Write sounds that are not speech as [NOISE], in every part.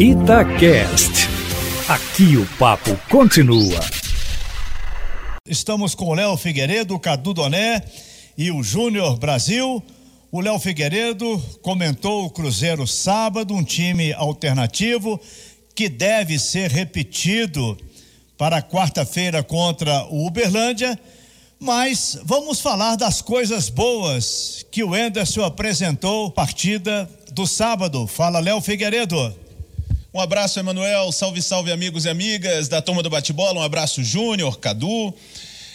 Itacast. Aqui o papo continua. Estamos com o Léo Figueiredo, o Cadu Doné e o Júnior Brasil. O Léo Figueiredo comentou o Cruzeiro sábado, um time alternativo que deve ser repetido para quarta-feira contra o Uberlândia. Mas vamos falar das coisas boas que o Enderson apresentou partida do sábado. Fala, Léo Figueiredo. Um abraço, Emanuel. Salve, salve, amigos e amigas da turma do bate-bola. Um abraço, Júnior, Cadu.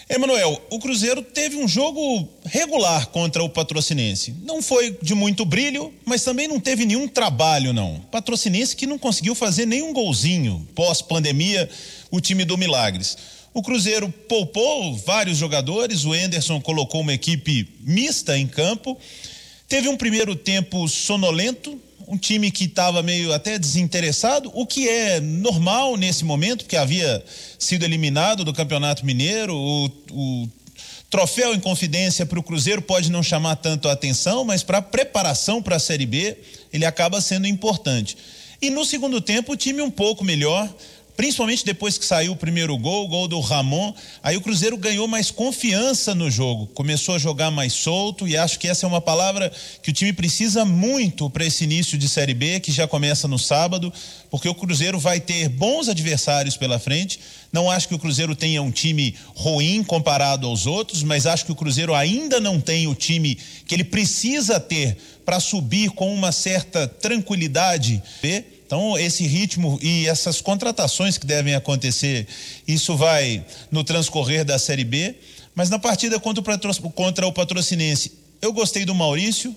Emanuel, o Cruzeiro teve um jogo regular contra o Patrocinense. Não foi de muito brilho, mas também não teve nenhum trabalho, não. Patrocinense que não conseguiu fazer nenhum golzinho pós-pandemia, o time do Milagres. O Cruzeiro poupou vários jogadores, o Enderson colocou uma equipe mista em campo. Teve um primeiro tempo sonolento, um time que estava meio até desinteressado, o que é normal nesse momento, porque havia sido eliminado do Campeonato Mineiro, o, o troféu em confidência para o Cruzeiro pode não chamar tanto a atenção, mas para a preparação para a Série B, ele acaba sendo importante. E no segundo tempo, o time um pouco melhor, principalmente depois que saiu o primeiro gol, o gol do Ramon, aí o Cruzeiro ganhou mais confiança no jogo, começou a jogar mais solto e acho que essa é uma palavra que o time precisa muito para esse início de Série B, que já começa no sábado, porque o Cruzeiro vai ter bons adversários pela frente. Não acho que o Cruzeiro tenha um time ruim comparado aos outros, mas acho que o Cruzeiro ainda não tem o time que ele precisa ter para subir com uma certa tranquilidade. Então, esse ritmo e essas contratações que devem acontecer, isso vai no transcorrer da Série B. Mas na partida contra o, Patrocinense, eu gostei do Maurício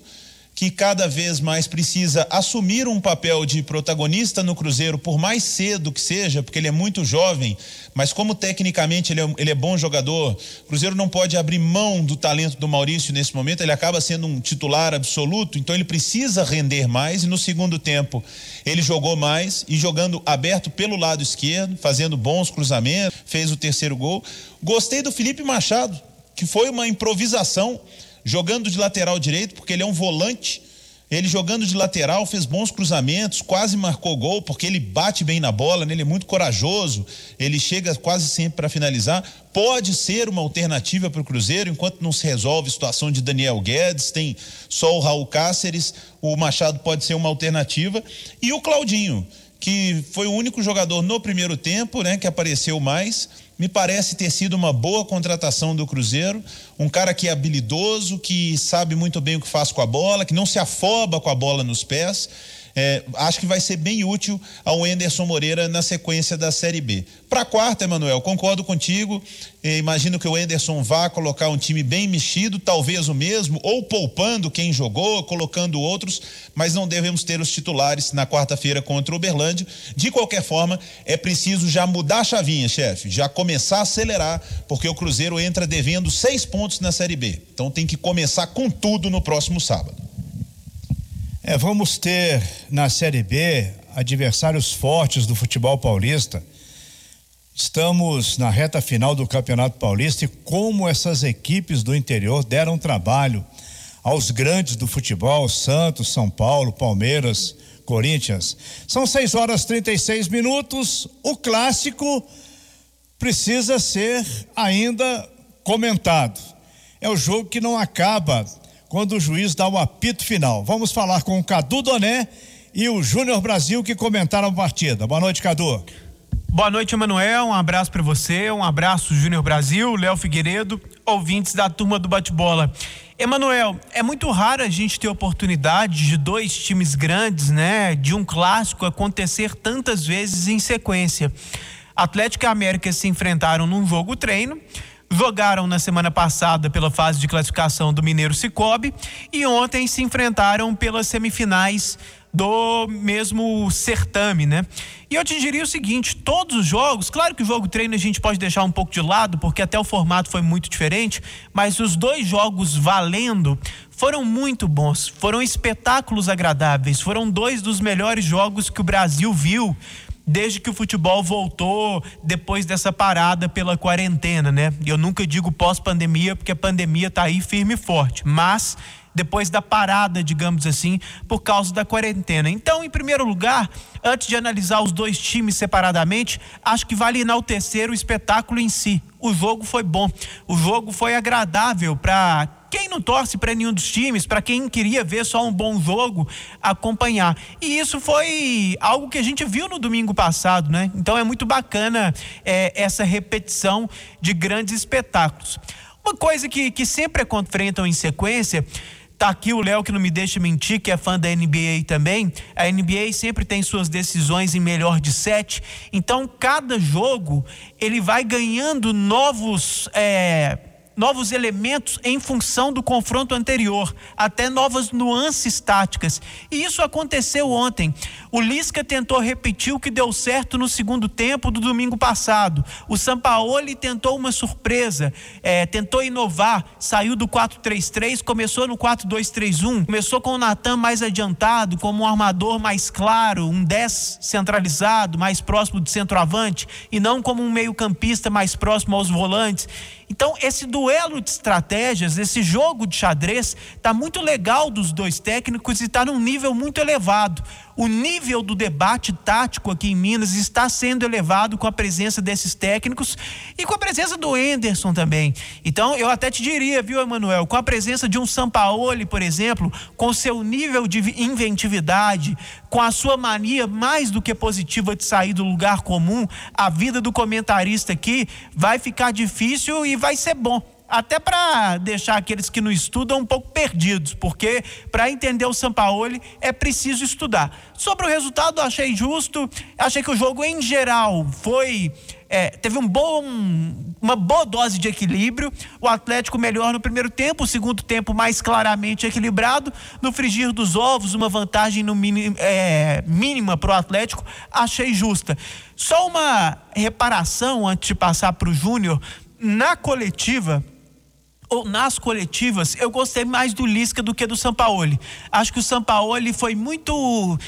que cada vez mais precisa assumir um papel de protagonista no Cruzeiro, por mais cedo que seja, porque ele é muito jovem, mas como tecnicamente ele é, ele é bom jogador, o Cruzeiro não pode abrir mão do talento do Maurício nesse momento, ele acaba sendo um titular absoluto, então ele precisa render mais. E no segundo tempo, ele jogou mais e jogando aberto pelo lado esquerdo, fazendo bons cruzamentos, fez o terceiro gol. Gostei do Felipe Machado, que foi uma improvisação jogando de lateral direito, porque ele é um volante. Ele jogando de lateral fez bons cruzamentos, quase marcou gol, porque ele bate bem na bola, né? ele é muito corajoso, ele chega quase sempre para finalizar. Pode ser uma alternativa para o Cruzeiro, enquanto não se resolve a situação de Daniel Guedes, tem só o Raul Cáceres, o Machado pode ser uma alternativa. E o Claudinho, que foi o único jogador no primeiro tempo, né, que apareceu mais me parece ter sido uma boa contratação do Cruzeiro. Um cara que é habilidoso, que sabe muito bem o que faz com a bola, que não se afoba com a bola nos pés é, acho que vai ser bem útil ao Enderson Moreira na sequência da Série B. Para quarta, Emanuel, concordo contigo. É, imagino que o Enderson vá colocar um time bem mexido, talvez o mesmo, ou poupando quem jogou, colocando outros, mas não devemos ter os titulares na quarta-feira contra o Uberlândia. De qualquer forma, é preciso já mudar a chavinha, chefe, já começar a acelerar, porque o Cruzeiro entra devendo seis pontos na Série B. Então tem que começar com tudo no próximo sábado. É, vamos ter na Série B adversários fortes do futebol paulista. Estamos na reta final do Campeonato Paulista e como essas equipes do interior deram trabalho aos grandes do futebol, Santos, São Paulo, Palmeiras, Corinthians. São 6 horas 36 minutos. O clássico precisa ser ainda comentado. É o jogo que não acaba quando o juiz dá o apito final. Vamos falar com o Cadu Doné e o Júnior Brasil que comentaram a partida. Boa noite, Cadu. Boa noite, Emanuel. Um abraço para você, um abraço, Júnior Brasil, Léo Figueiredo, ouvintes da turma do bate-bola. Emanuel, é muito raro a gente ter oportunidade de dois times grandes, né, de um clássico acontecer tantas vezes em sequência. Atlético e América se enfrentaram num jogo treino jogaram na semana passada pela fase de classificação do Mineiro Cicobi e ontem se enfrentaram pelas semifinais do mesmo certame, né? E eu te diria o seguinte: todos os jogos, claro que o jogo treino a gente pode deixar um pouco de lado, porque até o formato foi muito diferente, mas os dois jogos valendo foram muito bons, foram espetáculos agradáveis, foram dois dos melhores jogos que o Brasil viu desde que o futebol voltou depois dessa parada pela quarentena, né? Eu nunca digo pós-pandemia, porque a pandemia tá aí firme e forte, mas depois da parada, digamos assim, por causa da quarentena. Então, em primeiro lugar, antes de analisar os dois times separadamente, acho que vale enaltecer o espetáculo em si. O jogo foi bom, o jogo foi agradável para quem não torce para nenhum dos times, para quem queria ver só um bom jogo, acompanhar. E isso foi algo que a gente viu no domingo passado, né? Então é muito bacana é, essa repetição de grandes espetáculos. Uma coisa que, que sempre confrontam em sequência Tá aqui o Léo que não me deixa mentir, que é fã da NBA também. A NBA sempre tem suas decisões em melhor de sete. Então, cada jogo ele vai ganhando novos. É novos elementos em função do confronto anterior, até novas nuances táticas. E isso aconteceu ontem. O Lisca tentou repetir o que deu certo no segundo tempo do domingo passado. O Sampaoli tentou uma surpresa, é, tentou inovar, saiu do 4-3-3, começou no 4-2-3-1, começou com o Natan mais adiantado, como um armador mais claro, um 10 centralizado, mais próximo do centroavante, e não como um meio-campista mais próximo aos volantes. Então, esse duelo de estratégias, esse jogo de xadrez, está muito legal dos dois técnicos e está num nível muito elevado o nível do debate tático aqui em Minas está sendo elevado com a presença desses técnicos e com a presença do Enderson também. Então, eu até te diria, viu, Emanuel, com a presença de um Sampaoli, por exemplo, com seu nível de inventividade, com a sua mania mais do que positiva de sair do lugar comum, a vida do comentarista aqui vai ficar difícil e vai ser bom até para deixar aqueles que não estudam um pouco perdidos, porque para entender o Sampaoli é preciso estudar. Sobre o resultado, achei justo, achei que o jogo em geral foi é, teve um bom, uma boa dose de equilíbrio. O Atlético melhor no primeiro tempo, o segundo tempo mais claramente equilibrado. No frigir dos ovos, uma vantagem no mini, é, mínima para o Atlético, achei justa. Só uma reparação antes de passar para o Júnior. Na coletiva, nas coletivas, eu gostei mais do Lisca do que do Sampaoli. Acho que o Sampaoli foi muito, uh,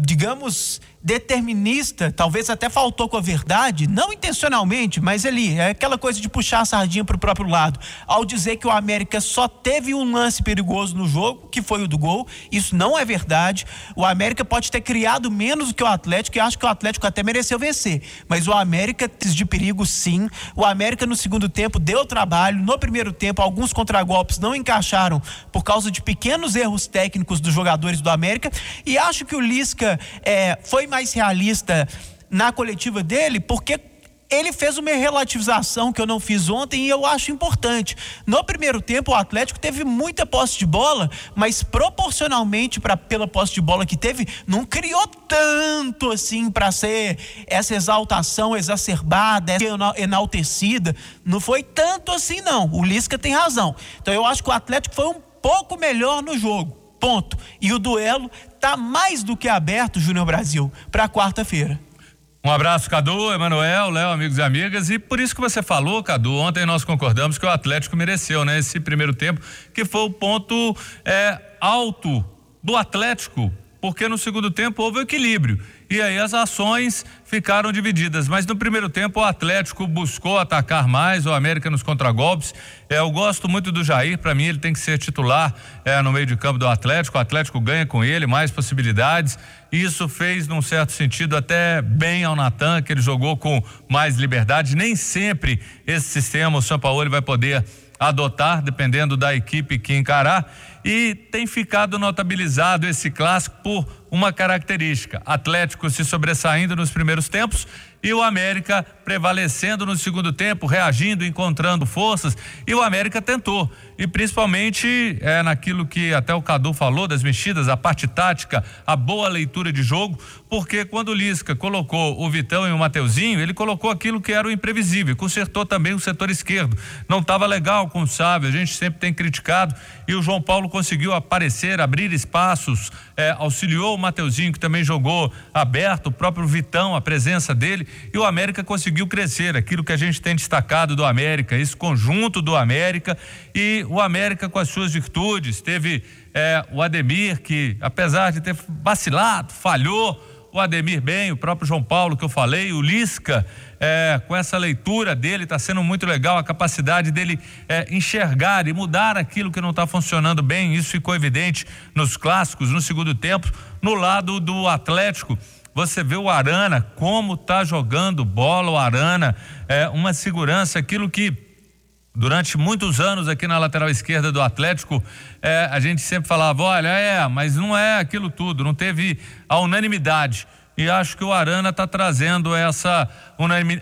digamos, determinista, talvez até faltou com a verdade, não intencionalmente, mas ali, é aquela coisa de puxar a sardinha para o próprio lado, ao dizer que o América só teve um lance perigoso no jogo, que foi o do gol, isso não é verdade. O América pode ter criado menos do que o Atlético, e acho que o Atlético até mereceu vencer, mas o América de perigo sim. O América no segundo tempo deu trabalho, no primeiro tempo alguns contragolpes não encaixaram por causa de pequenos erros técnicos dos jogadores do América, e acho que o Lisca é, foi mais realista na coletiva dele, porque ele fez uma relativização que eu não fiz ontem e eu acho importante. No primeiro tempo, o Atlético teve muita posse de bola, mas proporcionalmente para pela posse de bola que teve, não criou tanto assim para ser essa exaltação exacerbada, enaltecida. Não foi tanto assim, não. O Lisca tem razão. Então eu acho que o Atlético foi um pouco melhor no jogo. Ponto. E o duelo está mais do que aberto, Júnior Brasil, para quarta-feira. Um abraço, Cadu, Emanuel, Léo, amigos e amigas. E por isso que você falou, Cadu, ontem nós concordamos que o Atlético mereceu, né? Esse primeiro tempo, que foi o ponto é, alto do Atlético, porque no segundo tempo houve equilíbrio e aí as ações ficaram divididas. Mas no primeiro tempo o Atlético buscou atacar mais, o América nos contragolpes. É, eu gosto muito do Jair, para mim ele tem que ser titular é, no meio de campo do Atlético. O Atlético ganha com ele, mais possibilidades. Isso fez, num certo sentido, até bem ao Natan, que ele jogou com mais liberdade. Nem sempre esse sistema o São Paulo vai poder adotar, dependendo da equipe que encarar. E tem ficado notabilizado esse clássico por uma característica: Atlético se sobressaindo nos primeiros tempos e o América prevalecendo no segundo tempo, reagindo, encontrando forças, e o América tentou. E principalmente é naquilo que até o Cadu falou das mexidas, a parte tática, a boa leitura de jogo, porque quando o Lisca colocou o Vitão e o Mateuzinho, ele colocou aquilo que era o imprevisível, consertou também o setor esquerdo. Não estava legal com o Sávio, a gente sempre tem criticado, e o João Paulo conseguiu aparecer, abrir espaços, é, auxiliou o Mateuzinho, que também jogou aberto, o próprio Vitão, a presença dele, e o América conseguiu crescer, aquilo que a gente tem destacado do América, esse conjunto do América e o América com as suas virtudes. Teve é, o Ademir, que apesar de ter vacilado, falhou, o Ademir bem, o próprio João Paulo que eu falei, o Lisca, é, com essa leitura dele, está sendo muito legal a capacidade dele é, enxergar e mudar aquilo que não está funcionando bem. Isso ficou evidente nos clássicos, no segundo tempo. No lado do Atlético, você vê o Arana, como está jogando bola o Arana, é uma segurança, aquilo que durante muitos anos aqui na lateral esquerda do Atlético, é, a gente sempre falava, olha, é, mas não é aquilo tudo, não teve a unanimidade e acho que o Arana está trazendo essa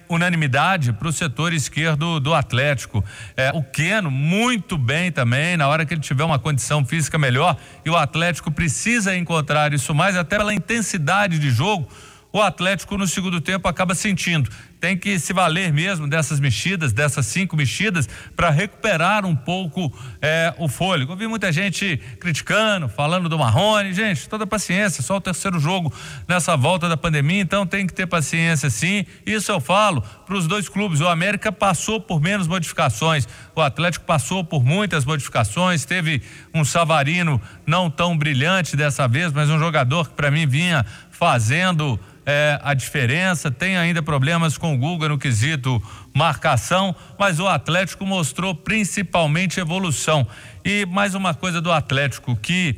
unanimidade para o setor esquerdo do Atlético. É, o Queno, muito bem também, na hora que ele tiver uma condição física melhor, e o Atlético precisa encontrar isso mais, até pela intensidade de jogo o Atlético no segundo tempo acaba sentindo. Tem que se valer mesmo dessas mexidas, dessas cinco mexidas, para recuperar um pouco é, o fôlego. Eu vi muita gente criticando, falando do Marrone. Gente, toda paciência, só o terceiro jogo nessa volta da pandemia, então tem que ter paciência sim. Isso eu falo para os dois clubes. O América passou por menos modificações, o Atlético passou por muitas modificações. Teve um Savarino não tão brilhante dessa vez, mas um jogador que para mim vinha fazendo é, a diferença, tem ainda problemas com o Guga no quesito marcação, mas o Atlético mostrou principalmente evolução. E mais uma coisa do Atlético, que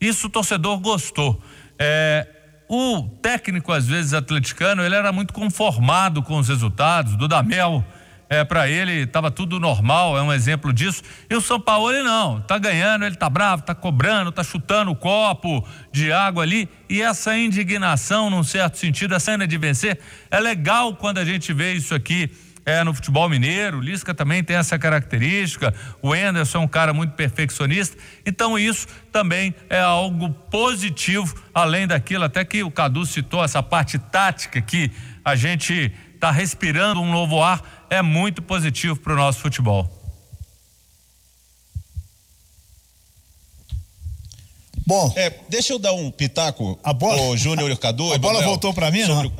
isso o torcedor gostou. É, o técnico, às vezes, atleticano, ele era muito conformado com os resultados. Do Damel é, para ele estava tudo normal, é um exemplo disso. E o São Paulo não, tá ganhando, ele tá bravo, tá cobrando, tá chutando o copo de água ali. E essa indignação, num certo sentido, essa cena de vencer, é legal quando a gente vê isso aqui é, no futebol mineiro. O Lisca também tem essa característica. O Enderson é um cara muito perfeccionista. Então, isso também é algo positivo, além daquilo, até que o Cadu citou essa parte tática que a gente está respirando um novo ar é muito positivo para o nosso futebol. Bom, é, deixa eu dar um pitaco. A bola, o Júnior Cadu. [LAUGHS] A bola Manuel, voltou para mim, não?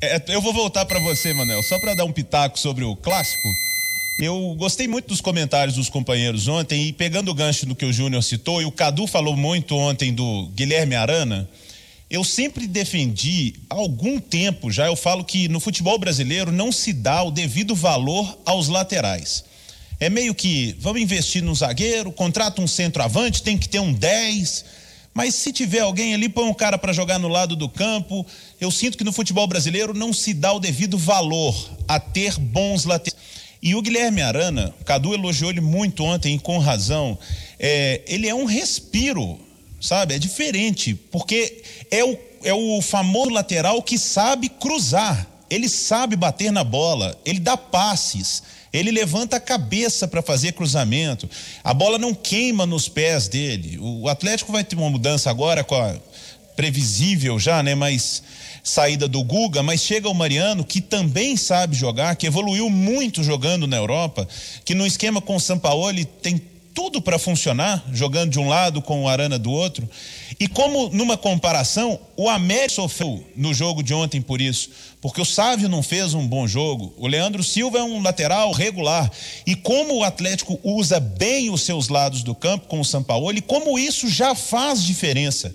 É, eu vou voltar para você, Manuel, só para dar um pitaco sobre o clássico. Eu gostei muito dos comentários dos companheiros ontem e pegando o gancho do que o Júnior citou e o Cadu falou muito ontem do Guilherme Arana. Eu sempre defendi, há algum tempo já, eu falo que no futebol brasileiro não se dá o devido valor aos laterais. É meio que, vamos investir no zagueiro, contrata um centroavante, tem que ter um 10. Mas se tiver alguém ali, põe um cara para jogar no lado do campo. Eu sinto que no futebol brasileiro não se dá o devido valor a ter bons laterais. E o Guilherme Arana, Cadu elogiou ele muito ontem, com razão. É, ele é um respiro sabe? É diferente, porque é o, é o famoso lateral que sabe cruzar, ele sabe bater na bola, ele dá passes, ele levanta a cabeça para fazer cruzamento, a bola não queima nos pés dele. O Atlético vai ter uma mudança agora com a previsível já, né? Mas saída do Guga, mas chega o Mariano que também sabe jogar, que evoluiu muito jogando na Europa, que no esquema com o Sampaoli tem tudo para funcionar, jogando de um lado com o Arana do outro. E como numa comparação, o América sofreu no jogo de ontem por isso, porque o Sávio não fez um bom jogo, o Leandro Silva é um lateral regular. E como o Atlético usa bem os seus lados do campo com o Sampaoli, como isso já faz diferença.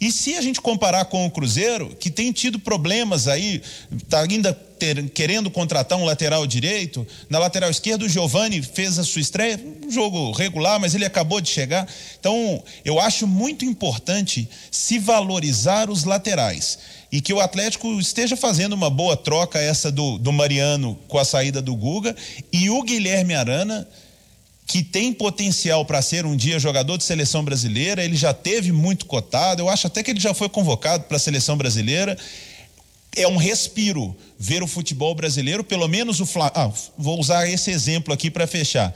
E se a gente comparar com o Cruzeiro, que tem tido problemas aí, está ainda ter, querendo contratar um lateral direito, na lateral esquerda o Giovani fez a sua estreia, um jogo regular, mas ele acabou de chegar. Então, eu acho muito importante se valorizar os laterais e que o Atlético esteja fazendo uma boa troca essa do, do Mariano com a saída do Guga e o Guilherme Arana que tem potencial para ser um dia jogador de seleção brasileira, ele já teve muito cotado, eu acho até que ele já foi convocado para a seleção brasileira. É um respiro ver o futebol brasileiro, pelo menos o Flamengo. Ah, vou usar esse exemplo aqui para fechar.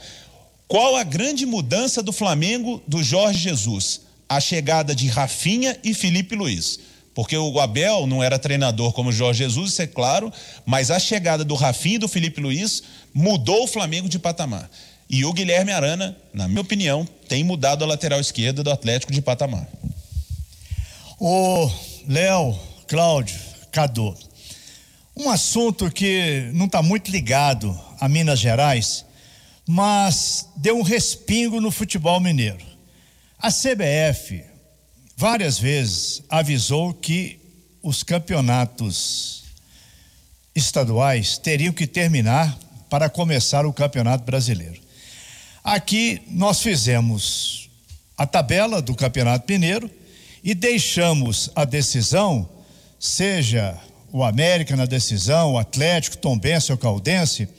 Qual a grande mudança do Flamengo do Jorge Jesus? A chegada de Rafinha e Felipe Luiz. Porque o Abel não era treinador como o Jorge Jesus, isso é claro, mas a chegada do Rafinha e do Felipe Luiz mudou o Flamengo de patamar. E o Guilherme Arana, na minha opinião, tem mudado a lateral esquerda do Atlético de patamar. O Léo, Cláudio, Cadu, um assunto que não está muito ligado a Minas Gerais, mas deu um respingo no futebol mineiro. A CBF várias vezes avisou que os campeonatos estaduais teriam que terminar para começar o Campeonato Brasileiro. Aqui nós fizemos a tabela do Campeonato Mineiro e deixamos a decisão, seja o América na decisão, o Atlético, Tombense ou Caldense,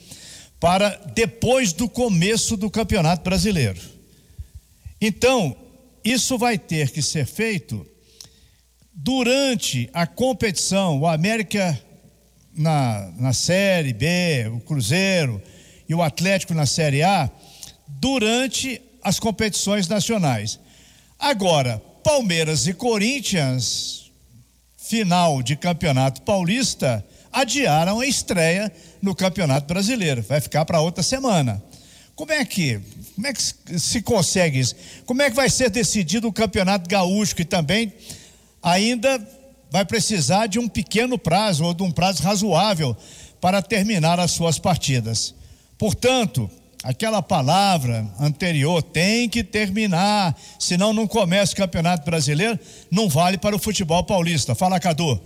para depois do começo do Campeonato Brasileiro. Então, isso vai ter que ser feito durante a competição. O América na, na Série B, o Cruzeiro e o Atlético na Série A, durante as competições nacionais. Agora, Palmeiras e Corinthians, final de Campeonato Paulista, adiaram a estreia no Campeonato Brasileiro. Vai ficar para outra semana. Como é que, como é que se consegue isso? Como é que vai ser decidido o Campeonato Gaúcho que também ainda vai precisar de um pequeno prazo ou de um prazo razoável para terminar as suas partidas. Portanto, aquela palavra anterior tem que terminar, senão não começa o Campeonato Brasileiro, não vale para o futebol paulista. Fala, Cadu.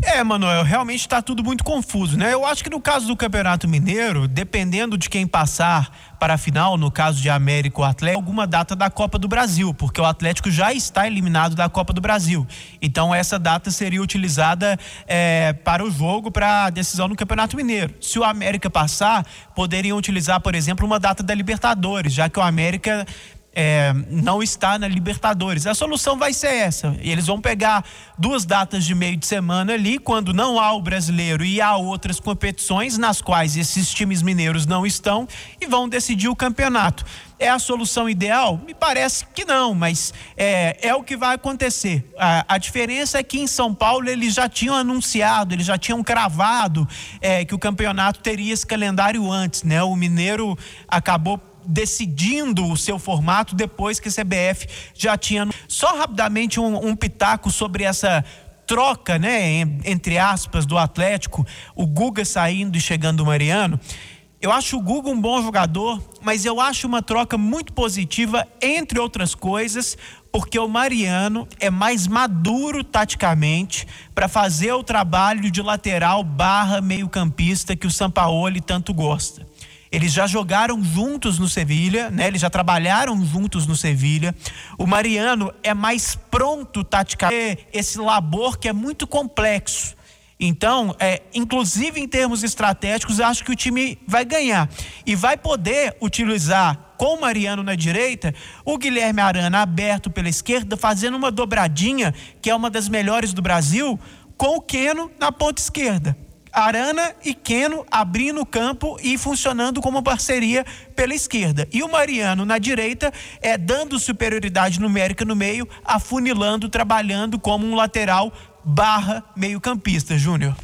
É, Manuel, realmente está tudo muito confuso, né? Eu acho que no caso do Campeonato Mineiro, dependendo de quem passar para a final, no caso de América ou Atlético, alguma data da Copa do Brasil, porque o Atlético já está eliminado da Copa do Brasil. Então essa data seria utilizada é, para o jogo, para a decisão no Campeonato Mineiro. Se o América passar, poderiam utilizar, por exemplo, uma data da Libertadores, já que o América é, não está na Libertadores. A solução vai ser essa. Eles vão pegar duas datas de meio de semana ali, quando não há o brasileiro e há outras competições nas quais esses times mineiros não estão e vão decidir o campeonato. É a solução ideal? Me parece que não, mas é, é o que vai acontecer. A, a, diferença é que em São Paulo eles já tinham anunciado, eles já tinham cravado é, que o campeonato teria esse calendário antes, né? O Mineiro acabou decidindo o seu formato depois que a CBF já tinha. Só rapidamente um, um pitaco sobre essa troca, né, entre aspas, do Atlético, o Guga saindo e chegando o Mariano. Eu acho o Guga um bom jogador, mas eu acho uma troca muito positiva, entre outras coisas, porque o Mariano é mais maduro taticamente para fazer o trabalho de lateral barra meio-campista que o Sampaoli tanto gosta. Eles já jogaram juntos no Sevilha, né? Eles já trabalharam juntos no Sevilha. O Mariano é mais pronto taticamente, esse labor que é muito complexo. Então, é, inclusive em termos estratégicos, acho que o time vai ganhar e vai poder utilizar com o Mariano na direita, o Guilherme Arana aberto pela esquerda, fazendo uma dobradinha que é uma das melhores do Brasil, com o Queno na ponta esquerda. Arana e Queno abrindo o campo e funcionando como parceria pela esquerda. E o Mariano na direita é dando superioridade numérica no meio, afunilando, trabalhando como um lateral barra meio-campista, Júnior.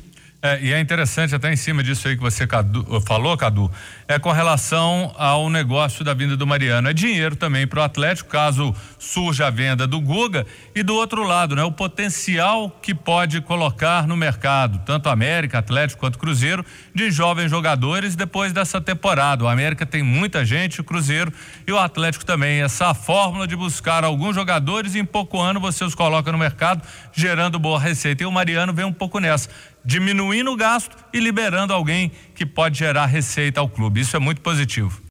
É, e é interessante, até em cima disso aí que você Cadu, falou, Cadu, é com relação ao negócio da vinda do Mariano. É dinheiro também para o Atlético, caso surja a venda do Guga. E do outro lado, né, o potencial que pode colocar no mercado, tanto América, Atlético quanto Cruzeiro, de jovens jogadores depois dessa temporada. O América tem muita gente, o Cruzeiro e o Atlético também. Essa fórmula de buscar alguns jogadores e em pouco ano você os coloca no mercado, gerando boa receita. E o Mariano vem um pouco nessa diminuindo o gasto e liberando alguém que pode gerar receita ao clube. Isso é muito positivo.